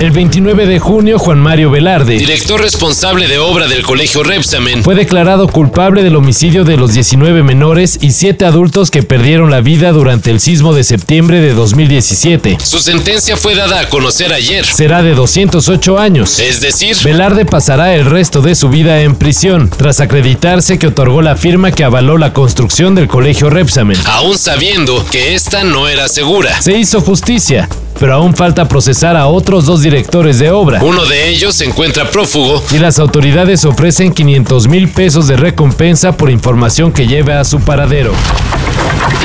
El 29 de junio, Juan Mario Velarde, director responsable de obra del Colegio Repsamen, fue declarado culpable del homicidio de los 19 menores y 7 adultos que perdieron la vida durante el sismo de septiembre de 2017. Su sentencia fue dada a conocer ayer. Será de 208 años. Es decir, Velarde pasará el resto de su vida en prisión, tras acreditarse que otorgó la firma que avaló la construcción del Colegio Repsamen. Aún sabiendo que esta no era segura. Se hizo justicia pero aún falta procesar a otros dos directores de obra. Uno de ellos se encuentra prófugo. Y las autoridades ofrecen 500 mil pesos de recompensa por información que lleve a su paradero.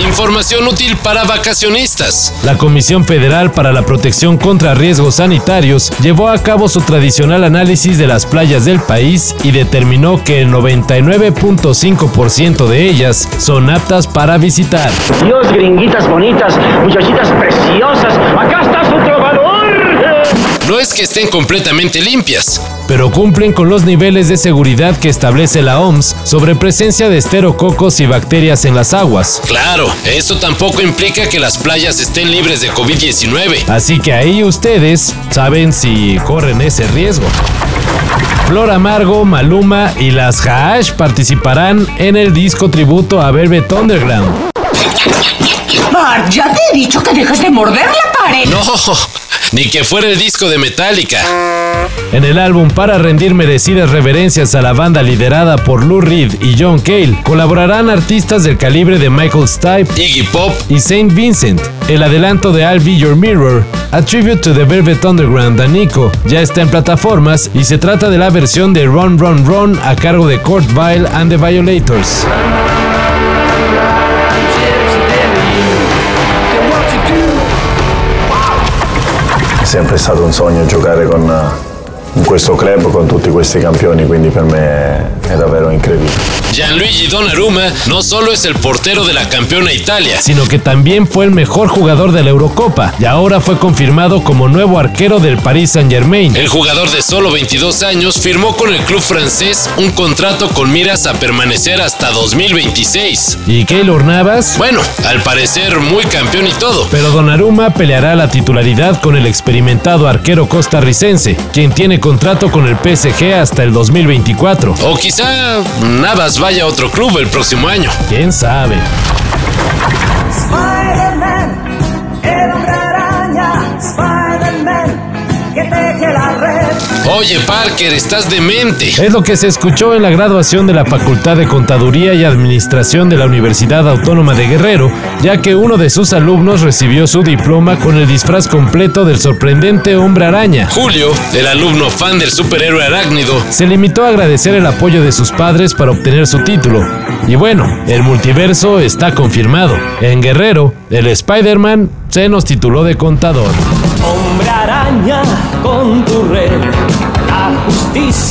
Información útil para vacacionistas. La Comisión Federal para la Protección contra Riesgos Sanitarios llevó a cabo su tradicional análisis de las playas del país y determinó que el 99.5% de ellas son aptas para visitar. Dios, gringuitas bonitas, muchachitas preciosas, acá está su trovador. Es que estén completamente limpias, pero cumplen con los niveles de seguridad que establece la OMS sobre presencia de esterococos y bacterias en las aguas. Claro, eso tampoco implica que las playas estén libres de COVID-19. Así que ahí ustedes saben si corren ese riesgo. Flor Amargo, Maluma y las Hash participarán en el disco tributo a Velvet Underground. Ah, ya te he dicho que dejes de morder la pared. No, ni que fuera el disco de Metallica. En el álbum para rendir merecidas reverencias a la banda liderada por Lou Reed y John Cale, colaborarán artistas del calibre de Michael Stipe, Iggy Pop y Saint Vincent. El adelanto de I'll Be Your Mirror, a tribute to the Velvet Underground a Nico, ya está en plataformas y se trata de la versión de Run Run Run a cargo de Kurt Vile and the Violators. Sempre stato un sogno giocare con, questo club con tutti questi campioni, quindi per me è davvero incredibile. Gianluigi Donnarumma no solo es el portero de la campeona Italia, sino que también fue el mejor jugador de la Eurocopa y ahora fue confirmado como nuevo arquero del Paris Saint-Germain. El jugador de solo 22 años firmó con el club francés un contrato con miras a permanecer hasta 2026. ¿Y Keylor Navas? Bueno, al parecer muy campeón y todo. Pero Donnarumma peleará la titularidad con el experimentado arquero costarricense, quien tiene contrato con el PSG hasta el 2024. O quizá Navas vaya a otro club el próximo año. ¿Quién sabe? Oye, Parker, estás demente. Es lo que se escuchó en la graduación de la Facultad de Contaduría y Administración de la Universidad Autónoma de Guerrero, ya que uno de sus alumnos recibió su diploma con el disfraz completo del sorprendente hombre araña. Julio, el alumno fan del superhéroe arácnido, se limitó a agradecer el apoyo de sus padres para obtener su título. Y bueno, el multiverso está confirmado. En Guerrero, el Spider-Man se nos tituló de contador.